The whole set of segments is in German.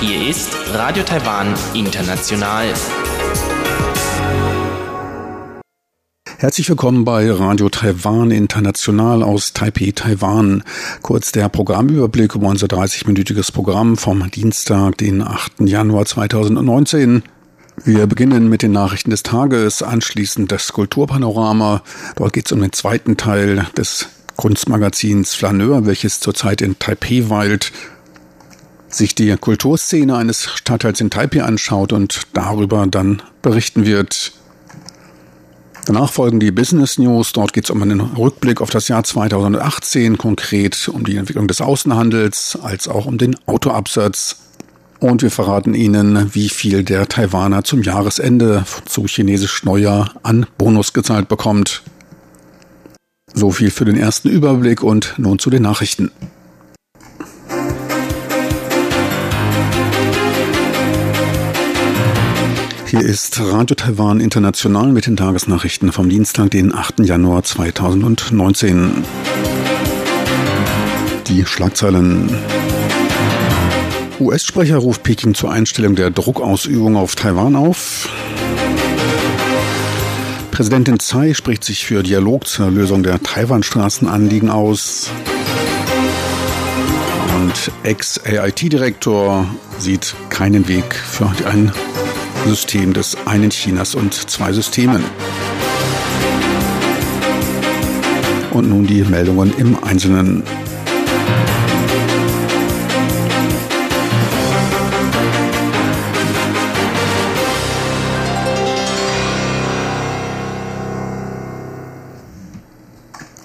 Hier ist Radio Taiwan International. Herzlich willkommen bei Radio Taiwan International aus Taipei, Taiwan. Kurz der Programmüberblick über unser 30-minütiges Programm vom Dienstag, den 8. Januar 2019. Wir beginnen mit den Nachrichten des Tages, anschließend das Kulturpanorama. Dort geht es um den zweiten Teil des Kunstmagazins Flaneur, welches zurzeit in Taipei weilt sich die Kulturszene eines Stadtteils in Taipei anschaut und darüber dann berichten wird. Danach folgen die Business News. Dort geht es um einen Rückblick auf das Jahr 2018, konkret um die Entwicklung des Außenhandels, als auch um den Autoabsatz. Und wir verraten Ihnen, wie viel der Taiwaner zum Jahresende zu chinesisch Neujahr an Bonus gezahlt bekommt. So viel für den ersten Überblick und nun zu den Nachrichten. Hier ist Radio Taiwan International mit den Tagesnachrichten vom Dienstag, den 8. Januar 2019. Die Schlagzeilen. US-Sprecher ruft Peking zur Einstellung der Druckausübung auf Taiwan auf. Präsidentin Tsai spricht sich für Dialog zur Lösung der Taiwan-Straßenanliegen aus. Und Ex-AIT-Direktor sieht keinen Weg für ein System des einen Chinas und zwei Systemen. Und nun die Meldungen im Einzelnen.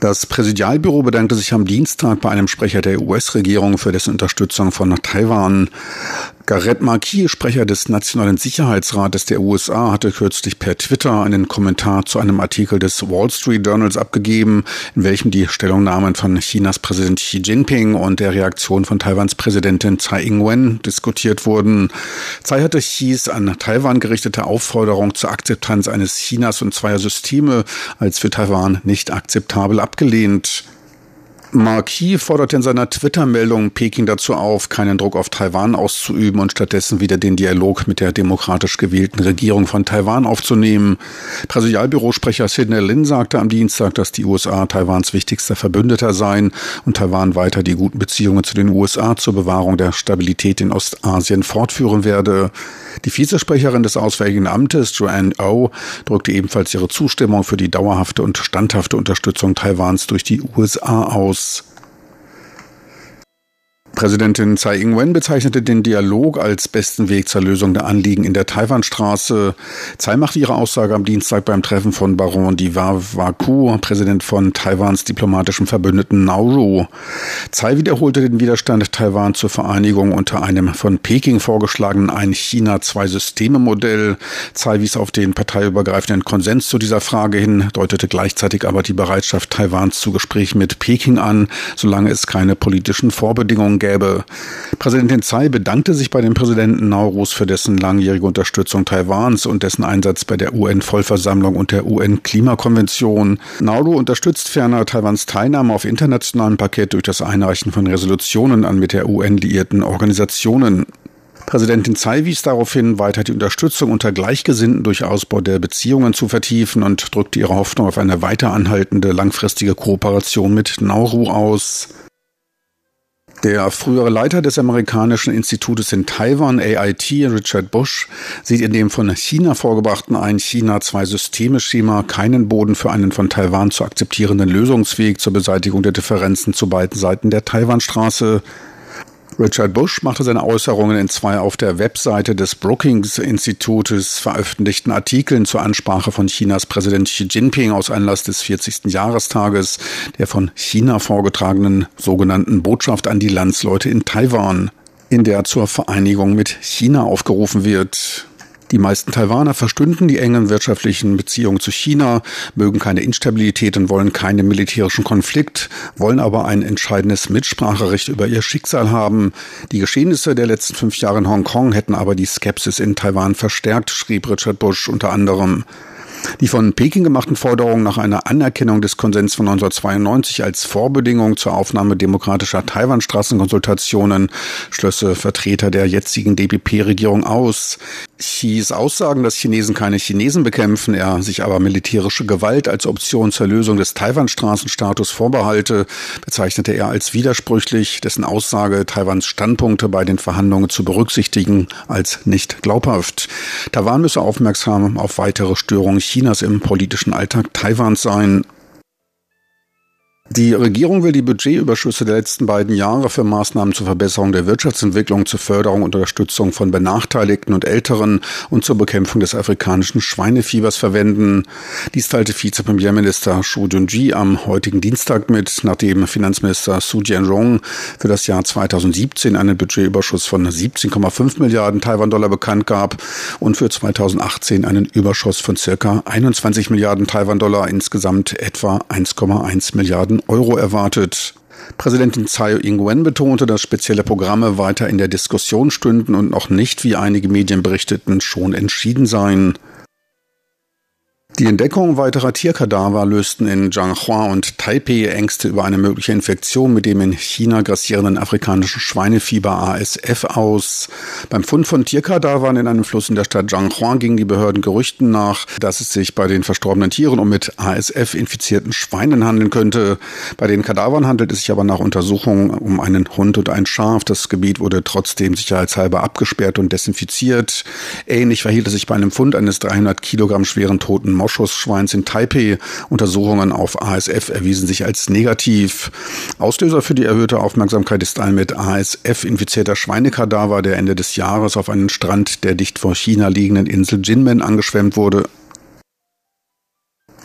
Das Präsidialbüro bedankte sich am Dienstag bei einem Sprecher der US-Regierung für dessen Unterstützung von Taiwan. Garrett Marquis, Sprecher des Nationalen Sicherheitsrates der USA, hatte kürzlich per Twitter einen Kommentar zu einem Artikel des Wall Street Journals abgegeben, in welchem die Stellungnahmen von Chinas Präsident Xi Jinping und der Reaktion von Taiwans Präsidentin Tsai Ing-wen diskutiert wurden. Tsai hatte Xis an Taiwan gerichtete Aufforderung zur Akzeptanz eines Chinas und zweier Systeme als für Taiwan nicht akzeptabel abgelehnt. Marquis forderte in seiner Twitter-Meldung Peking dazu auf, keinen Druck auf Taiwan auszuüben und stattdessen wieder den Dialog mit der demokratisch gewählten Regierung von Taiwan aufzunehmen. Präsidialbürosprecher Sidney Lin sagte am Dienstag, dass die USA Taiwans wichtigster Verbündeter seien und Taiwan weiter die guten Beziehungen zu den USA zur Bewahrung der Stabilität in Ostasien fortführen werde. Die Vizesprecherin des Auswärtigen Amtes, Joanne O, oh, drückte ebenfalls ihre Zustimmung für die dauerhafte und standhafte Unterstützung Taiwans durch die USA aus. Schluss. Präsidentin Tsai Ing-wen bezeichnete den Dialog als besten Weg zur Lösung der Anliegen in der Taiwanstraße. Tsai machte ihre Aussage am Dienstag beim Treffen von Baron Diwaku, Präsident von Taiwans diplomatischem Verbündeten Nauru. Tsai wiederholte den Widerstand Taiwan zur Vereinigung unter einem von Peking vorgeschlagenen Ein-China-Zwei-Systeme-Modell. Tsai wies auf den parteiübergreifenden Konsens zu dieser Frage hin, deutete gleichzeitig aber die Bereitschaft Taiwans zu Gesprächen mit Peking an, solange es keine politischen Vorbedingungen gäbe gäbe. Präsidentin Tsai bedankte sich bei dem Präsidenten Naurus für dessen langjährige Unterstützung Taiwans und dessen Einsatz bei der UN-Vollversammlung und der UN-Klimakonvention. Nauru unterstützt ferner Taiwans Teilnahme auf internationalem Paket durch das Einreichen von Resolutionen an mit der UN liierten Organisationen. Präsidentin Tsai wies darauf hin, weiter die Unterstützung unter Gleichgesinnten durch Ausbau der Beziehungen zu vertiefen und drückte ihre Hoffnung auf eine weiter anhaltende langfristige Kooperation mit Nauru aus. Der frühere Leiter des amerikanischen Institutes in Taiwan, AIT, Richard Bush, sieht in dem von China vorgebrachten Ein-China-Zwei-Systeme-Schema keinen Boden für einen von Taiwan zu akzeptierenden Lösungsweg zur Beseitigung der Differenzen zu beiden Seiten der Taiwanstraße. Richard Bush machte seine Äußerungen in zwei auf der Webseite des Brookings-Institutes veröffentlichten Artikeln zur Ansprache von Chinas Präsident Xi Jinping aus Anlass des 40. Jahrestages der von China vorgetragenen sogenannten Botschaft an die Landsleute in Taiwan, in der zur Vereinigung mit China aufgerufen wird. Die meisten Taiwaner verstünden die engen wirtschaftlichen Beziehungen zu China, mögen keine Instabilität und wollen keinen militärischen Konflikt, wollen aber ein entscheidendes Mitspracherecht über ihr Schicksal haben. Die Geschehnisse der letzten fünf Jahre in Hongkong hätten aber die Skepsis in Taiwan verstärkt, schrieb Richard Bush unter anderem. Die von Peking gemachten Forderungen nach einer Anerkennung des Konsens von 1992 als Vorbedingung zur Aufnahme demokratischer Taiwan-Straßenkonsultationen schlösse Vertreter der jetzigen DPP-Regierung aus. Xis Aussagen, dass Chinesen keine Chinesen bekämpfen, er sich aber militärische Gewalt als Option zur Lösung des Taiwan-Straßenstatus vorbehalte, bezeichnete er als widersprüchlich, dessen Aussage, Taiwans Standpunkte bei den Verhandlungen zu berücksichtigen, als nicht glaubhaft. Taiwan müsse aufmerksam auf weitere Störungen Chinas im politischen Alltag Taiwans sein. Die Regierung will die Budgetüberschüsse der letzten beiden Jahre für Maßnahmen zur Verbesserung der Wirtschaftsentwicklung, zur Förderung und Unterstützung von Benachteiligten und Älteren und zur Bekämpfung des afrikanischen Schweinefiebers verwenden. Dies teilte Vizepremierminister Xu Junji am heutigen Dienstag mit, nachdem Finanzminister Su Jianrong für das Jahr 2017 einen Budgetüberschuss von 17,5 Milliarden Taiwan-Dollar bekannt gab und für 2018 einen Überschuss von circa 21 Milliarden Taiwan-Dollar, insgesamt etwa 1,1 Milliarden Euro erwartet. Präsidentin Tsai Ing-wen betonte, dass spezielle Programme weiter in der Diskussion stünden und noch nicht, wie einige Medien berichteten, schon entschieden seien. Die Entdeckung weiterer Tierkadaver lösten in Zhanghua und Taipei Ängste über eine mögliche Infektion mit dem in China grassierenden afrikanischen Schweinefieber ASF aus. Beim Fund von Tierkadavern in einem Fluss in der Stadt Zhanghua gingen die Behörden Gerüchten nach, dass es sich bei den verstorbenen Tieren um mit ASF infizierten Schweinen handeln könnte. Bei den Kadavern handelt es sich aber nach Untersuchungen um einen Hund und ein Schaf. Das Gebiet wurde trotzdem sicherheitshalber abgesperrt und desinfiziert. Ähnlich verhielt es sich bei einem Fund eines 300 Kilogramm schweren toten Moschusschweins in Taipei. Untersuchungen auf ASF erwiesen sich als negativ. Auslöser für die erhöhte Aufmerksamkeit ist ein mit ASF infizierter Schweinekadaver, der Ende des Jahres auf einen Strand der dicht vor China liegenden Insel Jinmen angeschwemmt wurde.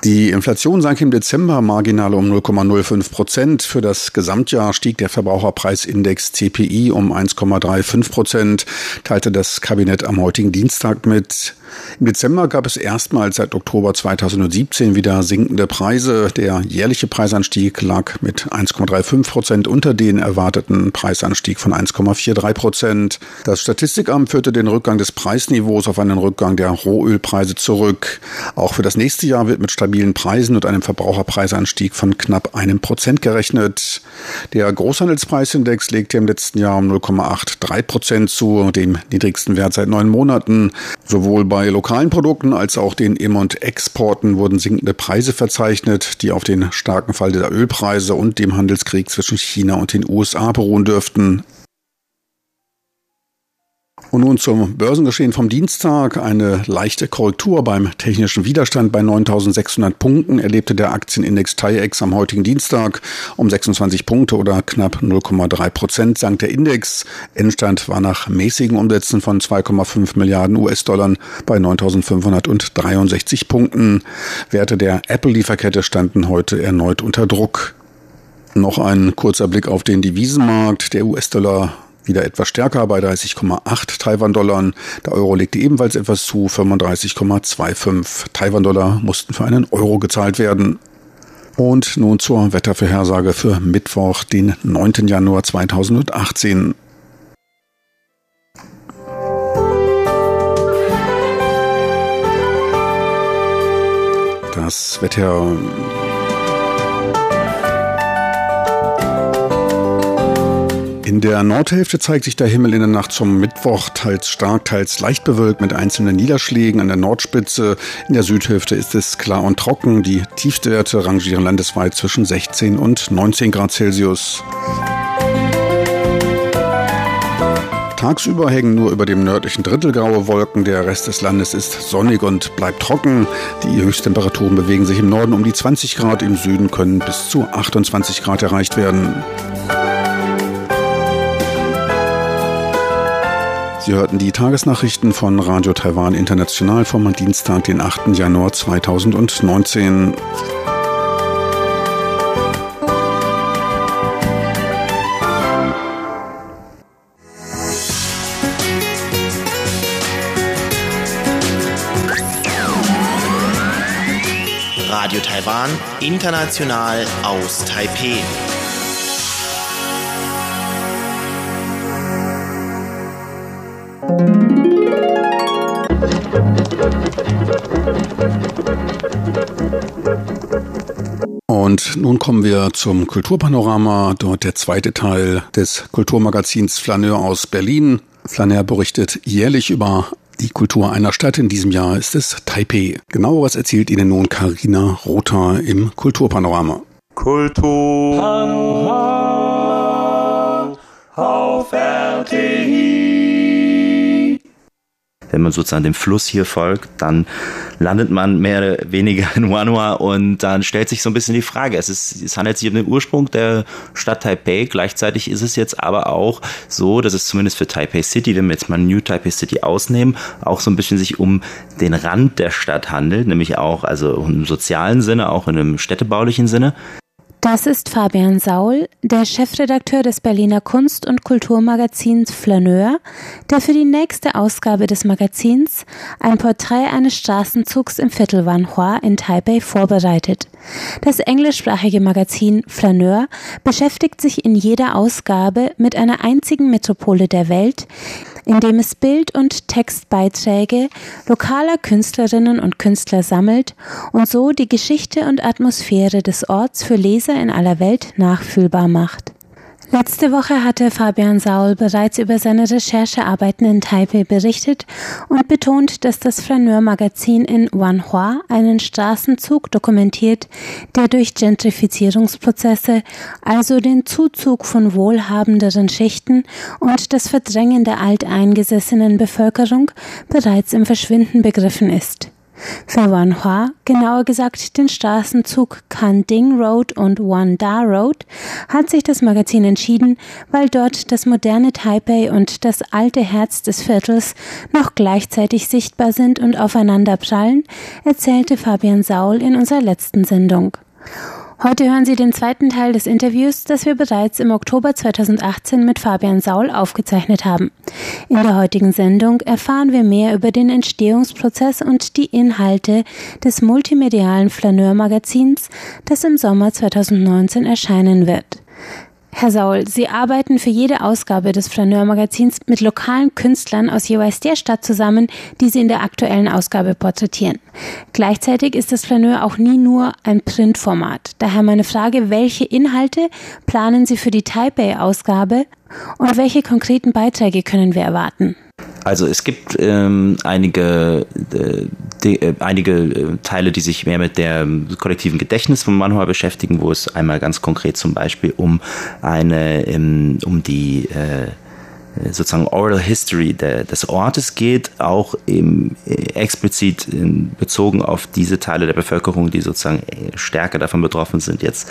Die Inflation sank im Dezember marginal um 0,05 Prozent. Für das Gesamtjahr stieg der Verbraucherpreisindex CPI um 1,35 Prozent, teilte das Kabinett am heutigen Dienstag mit. Im Dezember gab es erstmals seit Oktober 2017 wieder sinkende Preise. Der jährliche Preisanstieg lag mit 1,35 Prozent unter den erwarteten Preisanstieg von 1,43 Prozent. Das Statistikamt führte den Rückgang des Preisniveaus auf einen Rückgang der Rohölpreise zurück. Auch für das nächste Jahr wird mit stabilen Preisen und einem Verbraucherpreisanstieg von knapp einem Prozent gerechnet. Der Großhandelspreisindex legte im letzten Jahr um 0,83 Prozent zu, dem niedrigsten Wert seit neun Monaten. Sowohl bei bei lokalen Produkten als auch den Im- und Exporten wurden sinkende Preise verzeichnet, die auf den starken Fall der Ölpreise und dem Handelskrieg zwischen China und den USA beruhen dürften. Und nun zum Börsengeschehen vom Dienstag. Eine leichte Korrektur beim technischen Widerstand bei 9600 Punkten erlebte der Aktienindex TAIEX am heutigen Dienstag. Um 26 Punkte oder knapp 0,3 Prozent sank der Index. Endstand war nach mäßigen Umsätzen von 2,5 Milliarden US-Dollar bei 9563 Punkten. Werte der Apple-Lieferkette standen heute erneut unter Druck. Noch ein kurzer Blick auf den Devisenmarkt. Der US-Dollar wieder etwas stärker bei 30,8 Taiwan-Dollar. Der Euro legte ebenfalls etwas zu, 35,25 Taiwan-Dollar mussten für einen Euro gezahlt werden. Und nun zur Wettervorhersage für Mittwoch, den 9. Januar 2018. Das Wetter In der Nordhälfte zeigt sich der Himmel in der Nacht zum Mittwoch teils stark, teils leicht bewölkt mit einzelnen Niederschlägen an der Nordspitze. In der Südhälfte ist es klar und trocken. Die Tiefstwerte rangieren landesweit zwischen 16 und 19 Grad Celsius. Tagsüber hängen nur über dem nördlichen Drittel graue Wolken. Der Rest des Landes ist sonnig und bleibt trocken. Die Höchsttemperaturen bewegen sich im Norden um die 20 Grad, im Süden können bis zu 28 Grad erreicht werden. Sie hörten die Tagesnachrichten von Radio Taiwan International vom Dienstag, den 8. Januar 2019. Radio Taiwan, international aus Taipei. Nun kommen wir zum Kulturpanorama, dort der zweite Teil des Kulturmagazins Flaneur aus Berlin. Flaneur berichtet jährlich über die Kultur einer Stadt. In diesem Jahr ist es Taipei. Genaueres erzählt Ihnen nun Karina Rother im Kulturpanorama. Kulturpanorama auf RTI wenn man sozusagen dem Fluss hier folgt, dann landet man mehr oder weniger in Wanhua und dann stellt sich so ein bisschen die Frage, es, ist, es handelt sich um den Ursprung der Stadt Taipei, gleichzeitig ist es jetzt aber auch so, dass es zumindest für Taipei City, wenn wir jetzt mal New Taipei City ausnehmen, auch so ein bisschen sich um den Rand der Stadt handelt, nämlich auch also im sozialen Sinne, auch in einem städtebaulichen Sinne. Das ist Fabian Saul, der Chefredakteur des Berliner Kunst- und Kulturmagazins Flaneur, der für die nächste Ausgabe des Magazins ein Porträt eines Straßenzugs im Viertel Wanhua in Taipei vorbereitet. Das englischsprachige Magazin Flaneur beschäftigt sich in jeder Ausgabe mit einer einzigen Metropole der Welt, indem es Bild- und Textbeiträge lokaler Künstlerinnen und Künstler sammelt und so die Geschichte und Atmosphäre des Orts für Leser in aller Welt nachfühlbar macht. Letzte Woche hatte Fabian Saul bereits über seine Recherchearbeiten in Taipei berichtet und betont, dass das Flaneur-Magazin in Wanhua einen Straßenzug dokumentiert, der durch Gentrifizierungsprozesse, also den Zuzug von wohlhabenderen Schichten und das Verdrängen der alteingesessenen Bevölkerung, bereits im Verschwinden begriffen ist. Für Wanhua, genauer gesagt den Straßenzug Kanding Road und Wanda Road, hat sich das Magazin entschieden, weil dort das moderne Taipei und das alte Herz des Viertels noch gleichzeitig sichtbar sind und aufeinander prallen, erzählte Fabian Saul in unserer letzten Sendung. Heute hören Sie den zweiten Teil des Interviews, das wir bereits im Oktober 2018 mit Fabian Saul aufgezeichnet haben. In der heutigen Sendung erfahren wir mehr über den Entstehungsprozess und die Inhalte des multimedialen Flaneur-Magazins, das im Sommer 2019 erscheinen wird. Herr Saul, Sie arbeiten für jede Ausgabe des Flaneur-Magazins mit lokalen Künstlern aus jeweils der Stadt zusammen, die Sie in der aktuellen Ausgabe porträtieren. Gleichzeitig ist das Flaneur auch nie nur ein Printformat. Daher meine Frage, welche Inhalte planen Sie für die Taipei-Ausgabe und welche konkreten Beiträge können wir erwarten? Also es gibt ähm, einige, äh, die, äh, einige äh, Teile, die sich mehr mit der kollektiven Gedächtnis von Manhua beschäftigen, wo es einmal ganz konkret zum Beispiel um eine, ähm, um die äh, sozusagen Oral History de, des Ortes geht, auch im, äh, explizit in, bezogen auf diese Teile der Bevölkerung, die sozusagen äh, stärker davon betroffen sind, jetzt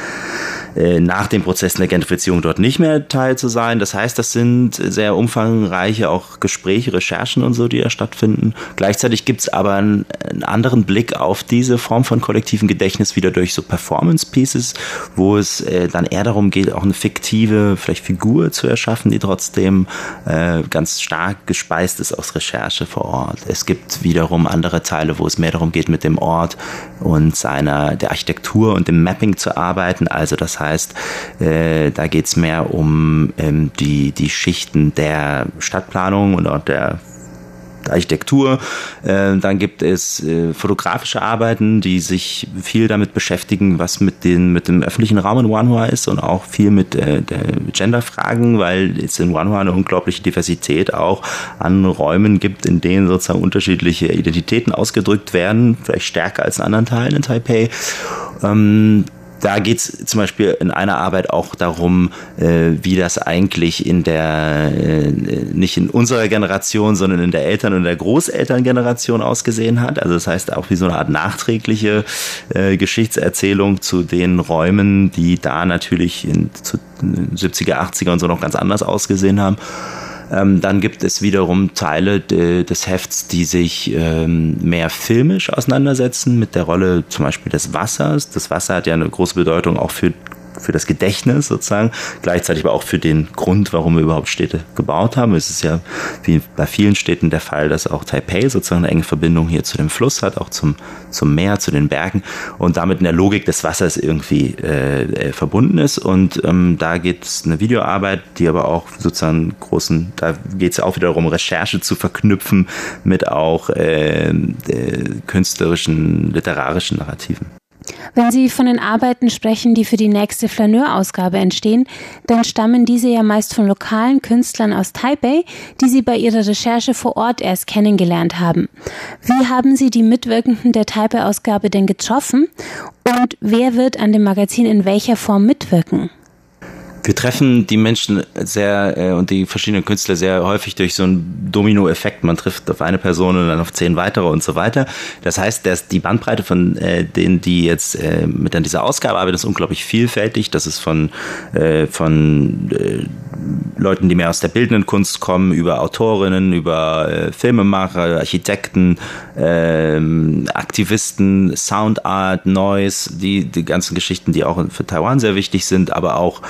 äh, nach dem Prozess der Gentrifizierung dort nicht mehr Teil zu sein. Das heißt, das sind sehr umfangreiche auch Gespräche, Recherchen und so, die da stattfinden. Gleichzeitig gibt es aber einen, einen, anderen Blick auf diese Form von kollektiven Gedächtnis wieder durch so Performance Pieces, wo es äh, dann eher darum geht, auch eine fiktive, vielleicht Figur zu erschaffen, die trotzdem äh, ganz stark gespeist ist aus Recherche vor Ort. Es gibt wiederum andere Teile, wo es mehr darum geht, mit dem Ort und seiner der Architektur und dem Mapping zu arbeiten. Also das heißt, äh, da geht es mehr um ähm, die, die Schichten der Stadtplanung und auch der Architektur. Äh, dann gibt es äh, fotografische Arbeiten, die sich viel damit beschäftigen, was mit, den, mit dem öffentlichen Raum in Wanhua ist und auch viel mit äh, Genderfragen, weil es in Wanhua eine unglaubliche Diversität auch an Räumen gibt, in denen sozusagen unterschiedliche Identitäten ausgedrückt werden, vielleicht stärker als in anderen Teilen in Taipei. Ähm, da geht es zum Beispiel in einer Arbeit auch darum, äh, wie das eigentlich in der, äh, nicht in unserer Generation, sondern in der Eltern- und der Großelterngeneration ausgesehen hat. Also das heißt auch wie so eine Art nachträgliche äh, Geschichtserzählung zu den Räumen, die da natürlich in, zu 70er, 80er und so noch ganz anders ausgesehen haben. Ähm, dann gibt es wiederum Teile de, des Hefts, die sich ähm, mehr filmisch auseinandersetzen mit der Rolle zum Beispiel des Wassers. Das Wasser hat ja eine große Bedeutung auch für für das Gedächtnis sozusagen, gleichzeitig aber auch für den Grund, warum wir überhaupt Städte gebaut haben. Es ist ja wie bei vielen Städten der Fall, dass auch Taipei sozusagen eine enge Verbindung hier zu dem Fluss hat, auch zum, zum Meer, zu den Bergen und damit in der Logik des Wassers irgendwie äh, äh verbunden ist. Und ähm, da geht es eine Videoarbeit, die aber auch sozusagen großen, da geht es auch wieder darum, Recherche zu verknüpfen mit auch äh, äh, künstlerischen, literarischen Narrativen. Wenn Sie von den Arbeiten sprechen, die für die nächste Flaneur-Ausgabe entstehen, dann stammen diese ja meist von lokalen Künstlern aus Taipei, die Sie bei Ihrer Recherche vor Ort erst kennengelernt haben. Wie haben Sie die Mitwirkenden der Taipei-Ausgabe denn getroffen und wer wird an dem Magazin in welcher Form mitwirken? Wir treffen die Menschen sehr äh, und die verschiedenen Künstler sehr häufig durch so einen Domino-Effekt. Man trifft auf eine Person und dann auf zehn weitere und so weiter. Das heißt, dass die Bandbreite von äh, denen, die jetzt äh, mit an dieser Ausgabe arbeiten, ist unglaublich vielfältig. Das ist von, äh, von äh, Leuten, die mehr aus der bildenden Kunst kommen, über Autorinnen, über äh, Filmemacher, Architekten, äh, Aktivisten, Soundart, Noise, die, die ganzen Geschichten, die auch für Taiwan sehr wichtig sind, aber auch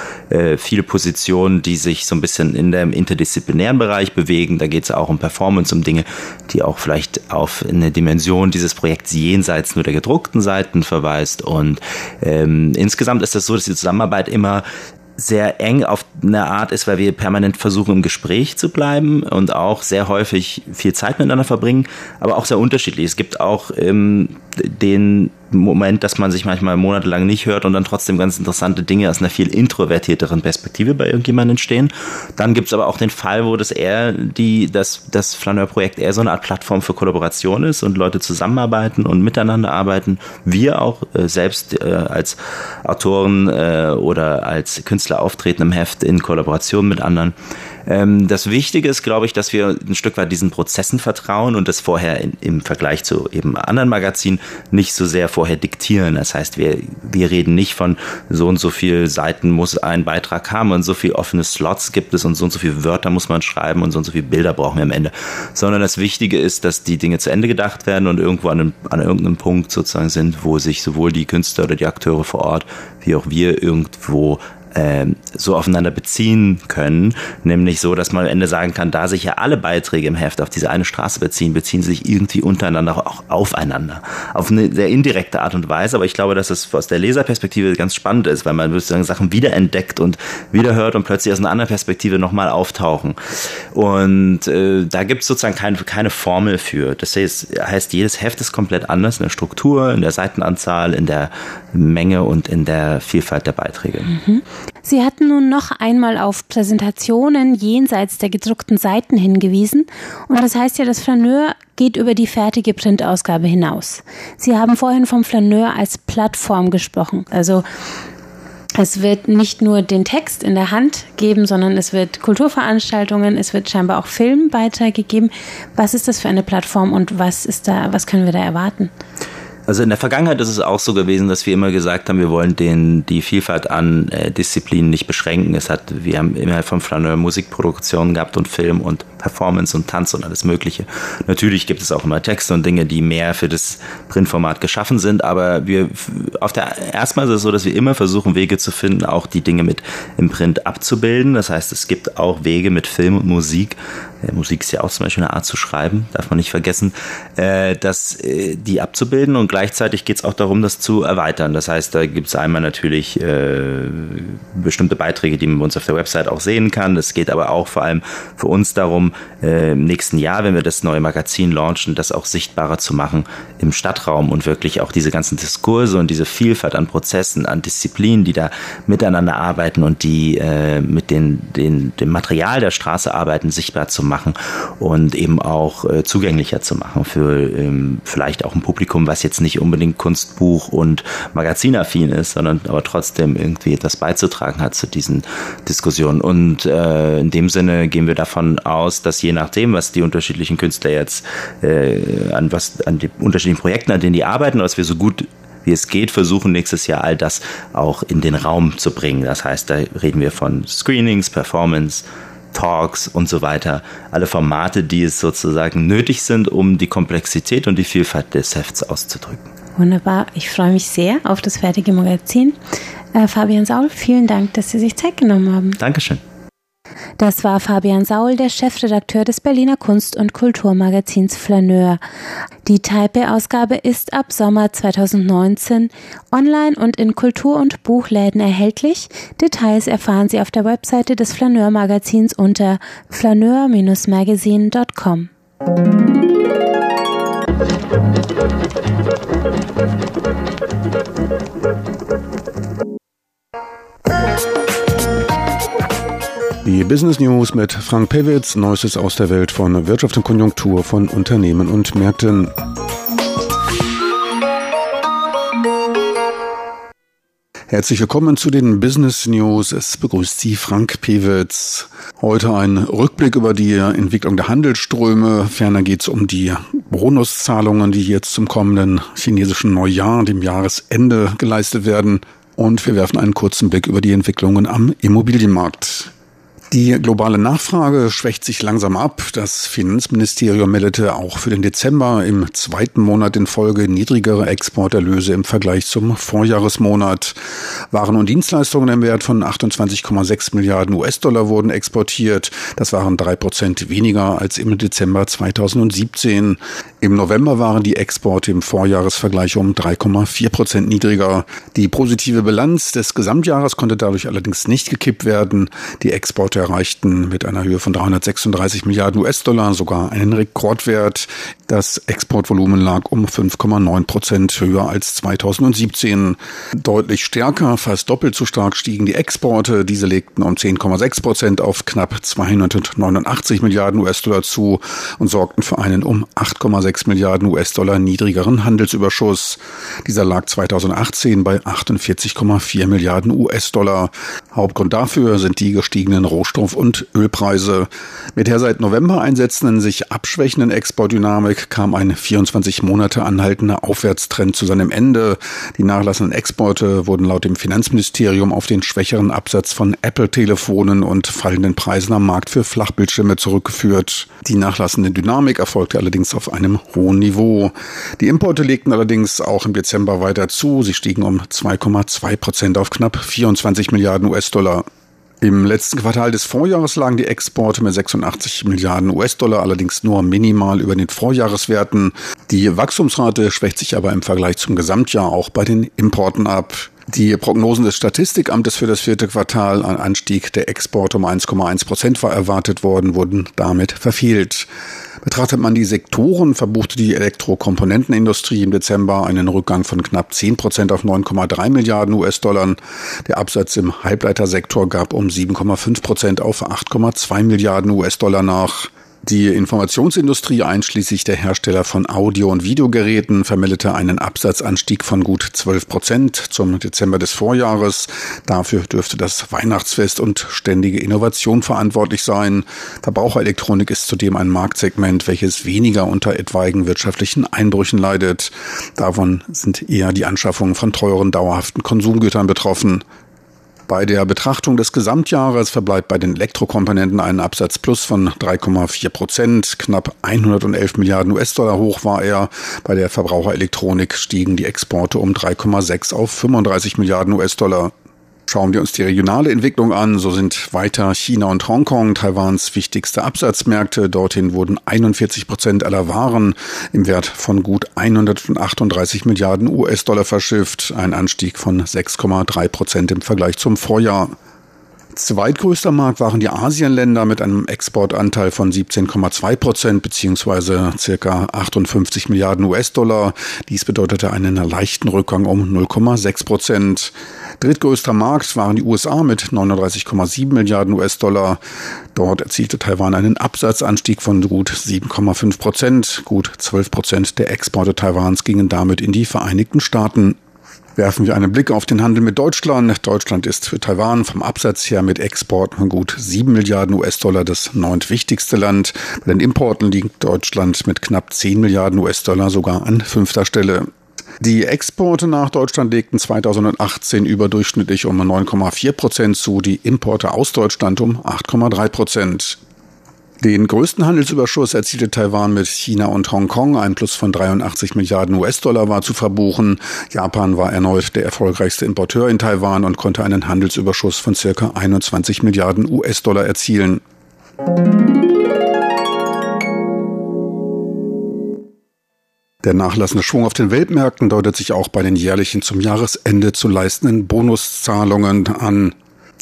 äh, viele Positionen, die sich so ein bisschen in dem interdisziplinären Bereich bewegen. Da geht es auch um Performance, um Dinge, die auch vielleicht auf eine Dimension dieses Projekts jenseits nur der gedruckten Seiten verweist. Und ähm, insgesamt ist das so, dass die Zusammenarbeit immer sehr eng auf eine Art ist, weil wir permanent versuchen, im Gespräch zu bleiben und auch sehr häufig viel Zeit miteinander verbringen, aber auch sehr unterschiedlich. Es gibt auch ähm, den Moment, dass man sich manchmal monatelang nicht hört und dann trotzdem ganz interessante Dinge aus einer viel introvertierteren Perspektive bei irgendjemandem entstehen. Dann gibt es aber auch den Fall, wo das eher die, das, das Flaneur-Projekt eher so eine Art Plattform für Kollaboration ist und Leute zusammenarbeiten und miteinander arbeiten. Wir auch äh, selbst äh, als Autoren äh, oder als Künstler auftreten im Heft in Kollaboration mit anderen. Ähm, das Wichtige ist, glaube ich, dass wir ein Stück weit diesen Prozessen vertrauen und das vorher in, im Vergleich zu eben anderen Magazinen nicht so sehr vorher diktieren. Das heißt, wir, wir reden nicht von so und so viel Seiten muss ein Beitrag haben und so viel offene Slots gibt es und so und so viele Wörter muss man schreiben und so und so viele Bilder brauchen wir am Ende. Sondern das Wichtige ist, dass die Dinge zu Ende gedacht werden und irgendwo an, einem, an irgendeinem Punkt sozusagen sind, wo sich sowohl die Künstler oder die Akteure vor Ort wie auch wir irgendwo so aufeinander beziehen können, nämlich so, dass man am Ende sagen kann, da sich ja alle Beiträge im Heft auf diese eine Straße beziehen, beziehen sie sich irgendwie untereinander auch aufeinander. Auf eine sehr indirekte Art und Weise, aber ich glaube, dass es aus der Leserperspektive ganz spannend ist, weil man sozusagen Sachen wiederentdeckt und wiederhört und plötzlich aus einer anderen Perspektive nochmal auftauchen. Und äh, da gibt es sozusagen keine, keine Formel für. Das heißt, heißt, jedes Heft ist komplett anders in der Struktur, in der Seitenanzahl, in der Menge und in der Vielfalt der Beiträge. Mhm. Sie hatten nun noch einmal auf Präsentationen jenseits der gedruckten Seiten hingewiesen und das heißt ja, das Flaneur geht über die fertige Printausgabe hinaus. Sie haben vorhin vom Flaneur als Plattform gesprochen, also es wird nicht nur den Text in der Hand geben, sondern es wird Kulturveranstaltungen, es wird scheinbar auch Filmbeiträge geben. Was ist das für eine Plattform und was ist da, was können wir da erwarten? Also in der Vergangenheit ist es auch so gewesen, dass wir immer gesagt haben, wir wollen den, die Vielfalt an äh, Disziplinen nicht beschränken. Es hat, wir haben immer von Flaneur Musikproduktion gehabt und Film und Performance und Tanz und alles Mögliche. Natürlich gibt es auch immer Texte und Dinge, die mehr für das Printformat geschaffen sind, aber wir auf der erstmal ist es so, dass wir immer versuchen, Wege zu finden, auch die Dinge mit im Print abzubilden. Das heißt, es gibt auch Wege mit Film und Musik. Äh, Musik ist ja auch zum Beispiel eine Art zu schreiben, darf man nicht vergessen, äh, dass äh, die abzubilden und gleichzeitig geht es auch darum, das zu erweitern. Das heißt, da gibt es einmal natürlich äh, bestimmte Beiträge, die man bei uns auf der Website auch sehen kann. Es geht aber auch vor allem für uns darum, äh, im nächsten Jahr, wenn wir das neue Magazin launchen, das auch sichtbarer zu machen im Stadtraum und wirklich auch diese ganzen Diskurse und diese Vielfalt an Prozessen, an Disziplinen, die da miteinander arbeiten und die äh, mit den, den, dem Material der Straße arbeiten, sichtbar zu machen und eben auch äh, zugänglicher zu machen für ähm, vielleicht auch ein Publikum, was jetzt nicht unbedingt Kunstbuch und Magazinaffin ist, sondern aber trotzdem irgendwie etwas beizutragen hat zu diesen Diskussionen. Und äh, in dem Sinne gehen wir davon aus, dass je nachdem, was die unterschiedlichen Künstler jetzt äh, an was an die unterschiedlichen Projekten, an denen die arbeiten, dass wir so gut wie es geht, versuchen nächstes Jahr all das auch in den Raum zu bringen. Das heißt, da reden wir von Screenings, Performance, Talks und so weiter. Alle Formate, die es sozusagen nötig sind, um die Komplexität und die Vielfalt des Hefts auszudrücken. Wunderbar. Ich freue mich sehr auf das fertige Magazin. Äh, Fabian Saul, vielen Dank, dass Sie sich Zeit genommen haben. Dankeschön. Das war Fabian Saul, der Chefredakteur des Berliner Kunst- und Kulturmagazins Flaneur. Die Taipei-Ausgabe ist ab Sommer 2019 online und in Kultur- und Buchläden erhältlich. Details erfahren Sie auf der Webseite des Flaneur-Magazins unter flaneur-magazin.com. Die Business News mit Frank Pewitz, Neuestes aus der Welt von Wirtschaft und Konjunktur von Unternehmen und Märkten. Herzlich willkommen zu den Business News. Es begrüßt Sie Frank Pewitz. Heute ein Rückblick über die Entwicklung der Handelsströme. Ferner geht es um die Bonuszahlungen, die jetzt zum kommenden chinesischen Neujahr, dem Jahresende, geleistet werden. Und wir werfen einen kurzen Blick über die Entwicklungen am Immobilienmarkt. Die globale Nachfrage schwächt sich langsam ab. Das Finanzministerium meldete auch für den Dezember im zweiten Monat in Folge niedrigere Exporterlöse im Vergleich zum Vorjahresmonat. Waren und Dienstleistungen im Wert von 28,6 Milliarden US-Dollar wurden exportiert. Das waren drei Prozent weniger als im Dezember 2017. Im November waren die Exporte im Vorjahresvergleich um 3,4 Prozent niedriger. Die positive Bilanz des Gesamtjahres konnte dadurch allerdings nicht gekippt werden. Die Exporte erreichten mit einer Höhe von 336 Milliarden US-Dollar sogar einen Rekordwert. Das Exportvolumen lag um 5,9 Prozent höher als 2017. Deutlich stärker, fast doppelt so stark stiegen die Exporte. Diese legten um 10,6 Prozent auf knapp 289 Milliarden US-Dollar zu und sorgten für einen um 8,6 Milliarden US-Dollar niedrigeren Handelsüberschuss. Dieser lag 2018 bei 48,4 Milliarden US-Dollar. Hauptgrund dafür sind die gestiegenen Rohstoffe Rohstoff- und Ölpreise. Mit der seit November einsetzenden, sich abschwächenden Exportdynamik kam ein 24 Monate anhaltender Aufwärtstrend zu seinem Ende. Die nachlassenden Exporte wurden laut dem Finanzministerium auf den schwächeren Absatz von Apple-Telefonen und fallenden Preisen am Markt für Flachbildschirme zurückgeführt. Die nachlassende Dynamik erfolgte allerdings auf einem hohen Niveau. Die Importe legten allerdings auch im Dezember weiter zu. Sie stiegen um 2,2 Prozent auf knapp 24 Milliarden US-Dollar. Im letzten Quartal des Vorjahres lagen die Exporte mit 86 Milliarden US-Dollar allerdings nur minimal über den Vorjahreswerten. Die Wachstumsrate schwächt sich aber im Vergleich zum Gesamtjahr auch bei den Importen ab. Die Prognosen des Statistikamtes für das vierte Quartal, ein Anstieg der Exporte um 1,1 Prozent war erwartet worden, wurden damit verfehlt. Betrachtet man die Sektoren, verbuchte die Elektrokomponentenindustrie im Dezember einen Rückgang von knapp 10 Prozent auf 9,3 Milliarden US-Dollar. Der Absatz im Halbleitersektor gab um 7,5 Prozent auf 8,2 Milliarden US-Dollar nach. Die Informationsindustrie einschließlich der Hersteller von Audio- und Videogeräten vermeldete einen Absatzanstieg von gut 12 Prozent zum Dezember des Vorjahres. Dafür dürfte das Weihnachtsfest und ständige Innovation verantwortlich sein. Verbraucherelektronik ist zudem ein Marktsegment, welches weniger unter etwaigen wirtschaftlichen Einbrüchen leidet. Davon sind eher die Anschaffungen von teuren, dauerhaften Konsumgütern betroffen. Bei der Betrachtung des Gesamtjahres verbleibt bei den Elektrokomponenten ein Absatz plus von 3,4 Prozent. Knapp 111 Milliarden US-Dollar hoch war er. Bei der Verbraucherelektronik stiegen die Exporte um 3,6 auf 35 Milliarden US-Dollar. Schauen wir uns die regionale Entwicklung an, so sind weiter China und Hongkong Taiwans wichtigste Absatzmärkte. Dorthin wurden 41 Prozent aller Waren im Wert von gut 138 Milliarden US-Dollar verschifft, ein Anstieg von 6,3 Prozent im Vergleich zum Vorjahr. Zweitgrößter Markt waren die Asienländer mit einem Exportanteil von 17,2 Prozent beziehungsweise circa 58 Milliarden US-Dollar. Dies bedeutete einen leichten Rückgang um 0,6 Prozent. Drittgrößter Markt waren die USA mit 39,7 Milliarden US-Dollar. Dort erzielte Taiwan einen Absatzanstieg von gut 7,5 Prozent. Gut 12 Prozent der Exporte Taiwans gingen damit in die Vereinigten Staaten. Werfen wir einen Blick auf den Handel mit Deutschland. Deutschland ist für Taiwan vom Absatz her mit Exporten von gut 7 Milliarden US-Dollar das neuntwichtigste Land. Bei den Importen liegt Deutschland mit knapp 10 Milliarden US-Dollar sogar an fünfter Stelle. Die Exporte nach Deutschland legten 2018 überdurchschnittlich um 9,4 Prozent zu, die Importe aus Deutschland um 8,3 Prozent. Den größten Handelsüberschuss erzielte Taiwan mit China und Hongkong. Ein Plus von 83 Milliarden US-Dollar war zu verbuchen. Japan war erneut der erfolgreichste Importeur in Taiwan und konnte einen Handelsüberschuss von circa 21 Milliarden US-Dollar erzielen. Der nachlassende Schwung auf den Weltmärkten deutet sich auch bei den jährlichen zum Jahresende zu leistenden Bonuszahlungen an.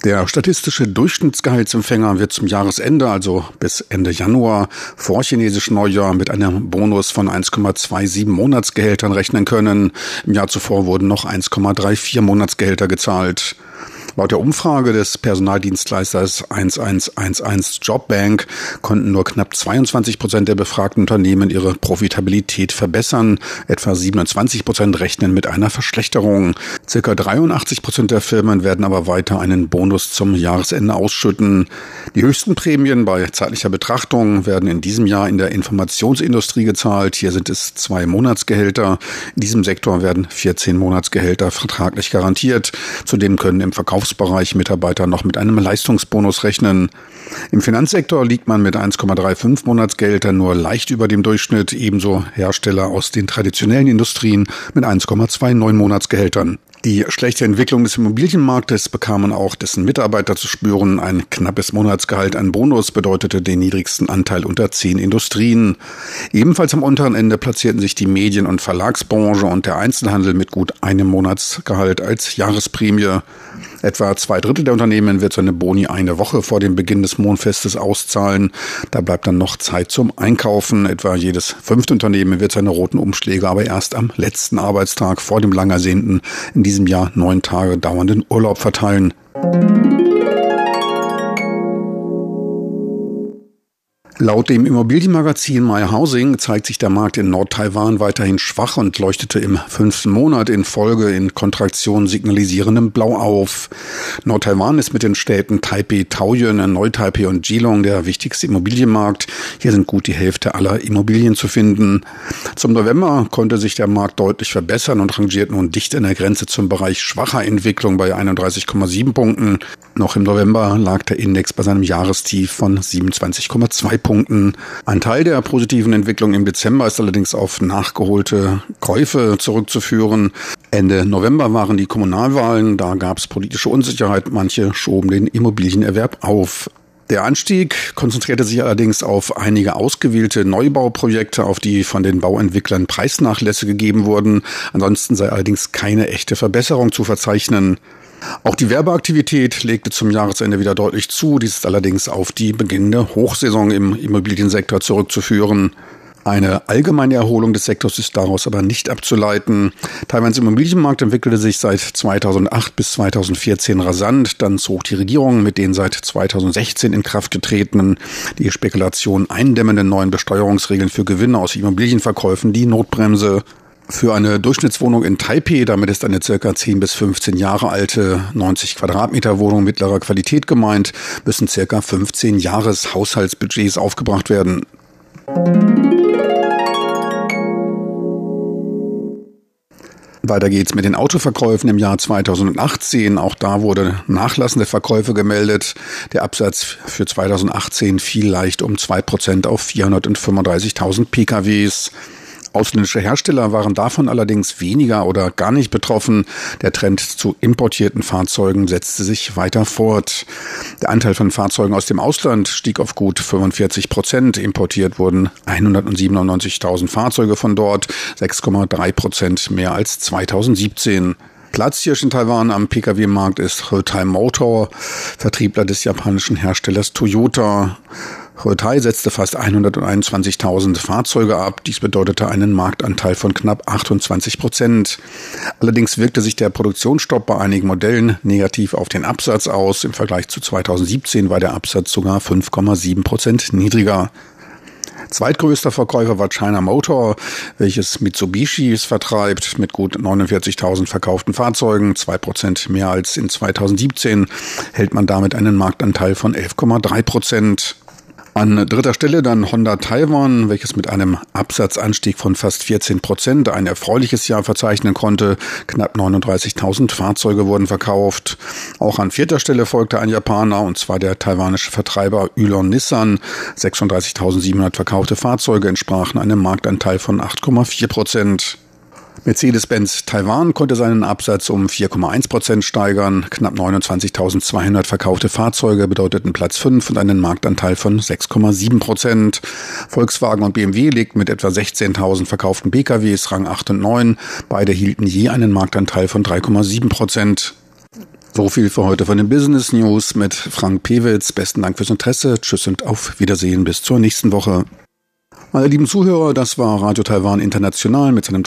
Der statistische Durchschnittsgehaltsempfänger wird zum Jahresende, also bis Ende Januar, vor chinesischem Neujahr mit einem Bonus von 1,27 Monatsgehältern rechnen können. Im Jahr zuvor wurden noch 1,34 Monatsgehälter gezahlt. Laut der Umfrage des Personaldienstleisters 1111 Jobbank konnten nur knapp 22 Prozent der befragten Unternehmen ihre Profitabilität verbessern. Etwa 27 Prozent rechnen mit einer Verschlechterung. Circa 83 Prozent der Firmen werden aber weiter einen Bonus zum Jahresende ausschütten. Die höchsten Prämien bei zeitlicher Betrachtung werden in diesem Jahr in der Informationsindustrie gezahlt. Hier sind es zwei Monatsgehälter. In diesem Sektor werden 14 Monatsgehälter vertraglich garantiert. Zudem können im Verkaufs Verkaufsbereich Mitarbeiter noch mit einem Leistungsbonus rechnen. Im Finanzsektor liegt man mit 1,35 Monatsgehältern nur leicht über dem Durchschnitt, ebenso Hersteller aus den traditionellen Industrien mit 1,29 Monatsgehältern. Die schlechte Entwicklung des Immobilienmarktes bekamen auch dessen Mitarbeiter zu spüren. Ein knappes Monatsgehalt an Bonus bedeutete den niedrigsten Anteil unter zehn Industrien. Ebenfalls am unteren Ende platzierten sich die Medien- und Verlagsbranche und der Einzelhandel mit gut einem Monatsgehalt als Jahresprämie. Etwa zwei Drittel der Unternehmen wird seine Boni eine Woche vor dem Beginn des Mondfestes auszahlen. Da bleibt dann noch Zeit zum Einkaufen. Etwa jedes fünfte Unternehmen wird seine roten Umschläge aber erst am letzten Arbeitstag vor dem lang ersehnten, in diesem Jahr neun Tage dauernden Urlaub verteilen. Laut dem Immobilienmagazin My Housing zeigt sich der Markt in Nord-Taiwan weiterhin schwach und leuchtete im fünften Monat in Folge in Kontraktion signalisierendem Blau auf. Nord-Taiwan ist mit den Städten Taipei, Taoyuan, Neu-Taipei und Geelong der wichtigste Immobilienmarkt. Hier sind gut die Hälfte aller Immobilien zu finden. Zum November konnte sich der Markt deutlich verbessern und rangiert nun dicht in der Grenze zum Bereich schwacher Entwicklung bei 31,7 Punkten. Noch im November lag der Index bei seinem Jahrestief von 27,2 Punkten. Ein Teil der positiven Entwicklung im Dezember ist allerdings auf nachgeholte Käufe zurückzuführen. Ende November waren die Kommunalwahlen, da gab es politische Unsicherheit, manche schoben den Immobilienerwerb auf. Der Anstieg konzentrierte sich allerdings auf einige ausgewählte Neubauprojekte, auf die von den Bauentwicklern Preisnachlässe gegeben wurden. Ansonsten sei allerdings keine echte Verbesserung zu verzeichnen. Auch die Werbeaktivität legte zum Jahresende wieder deutlich zu. Dies ist allerdings auf die beginnende Hochsaison im Immobiliensektor zurückzuführen. Eine allgemeine Erholung des Sektors ist daraus aber nicht abzuleiten. Taiwans Immobilienmarkt entwickelte sich seit 2008 bis 2014 rasant. Dann zog die Regierung mit den seit 2016 in Kraft getretenen, die Spekulation eindämmenden neuen Besteuerungsregeln für Gewinne aus Immobilienverkäufen die Notbremse. Für eine Durchschnittswohnung in Taipei, damit ist eine circa 10 bis 15 Jahre alte 90 Quadratmeter Wohnung mittlerer Qualität gemeint, müssen circa 15 Jahres Haushaltsbudgets aufgebracht werden. Weiter geht's mit den Autoverkäufen im Jahr 2018. Auch da wurde nachlassende Verkäufe gemeldet. Der Absatz für 2018 fiel leicht um zwei Prozent auf 435.000 PKWs. Ausländische Hersteller waren davon allerdings weniger oder gar nicht betroffen. Der Trend zu importierten Fahrzeugen setzte sich weiter fort. Der Anteil von Fahrzeugen aus dem Ausland stieg auf gut 45 Prozent. Importiert wurden 197.000 Fahrzeuge von dort, 6,3 Prozent mehr als 2017. Platzhirsch in Taiwan am Pkw-Markt ist Hotai Motor, Vertriebler des japanischen Herstellers Toyota. Huawei setzte fast 121.000 Fahrzeuge ab. Dies bedeutete einen Marktanteil von knapp 28 Prozent. Allerdings wirkte sich der Produktionsstopp bei einigen Modellen negativ auf den Absatz aus. Im Vergleich zu 2017 war der Absatz sogar 5,7 Prozent niedriger. Zweitgrößter Verkäufer war China Motor, welches Mitsubishi vertreibt mit gut 49.000 verkauften Fahrzeugen, zwei Prozent mehr als in 2017, hält man damit einen Marktanteil von 11,3 Prozent. An dritter Stelle dann Honda Taiwan, welches mit einem Absatzanstieg von fast 14 Prozent ein erfreuliches Jahr verzeichnen konnte. Knapp 39.000 Fahrzeuge wurden verkauft. Auch an vierter Stelle folgte ein Japaner, und zwar der taiwanische Vertreiber Yulon Nissan. 36.700 verkaufte Fahrzeuge entsprachen einem Marktanteil von 8,4 Prozent. Mercedes-Benz Taiwan konnte seinen Absatz um 4,1 Prozent steigern. Knapp 29.200 verkaufte Fahrzeuge bedeuteten Platz 5 und einen Marktanteil von 6,7 Prozent. Volkswagen und BMW legten mit etwa 16.000 verkauften PKWs Rang 8 und 9. Beide hielten je einen Marktanteil von 3,7 Prozent. So viel für heute von den Business News mit Frank Pewitz. Besten Dank fürs Interesse. Tschüss und auf Wiedersehen bis zur nächsten Woche. Meine lieben Zuhörer, das war Radio Taiwan International mit seinem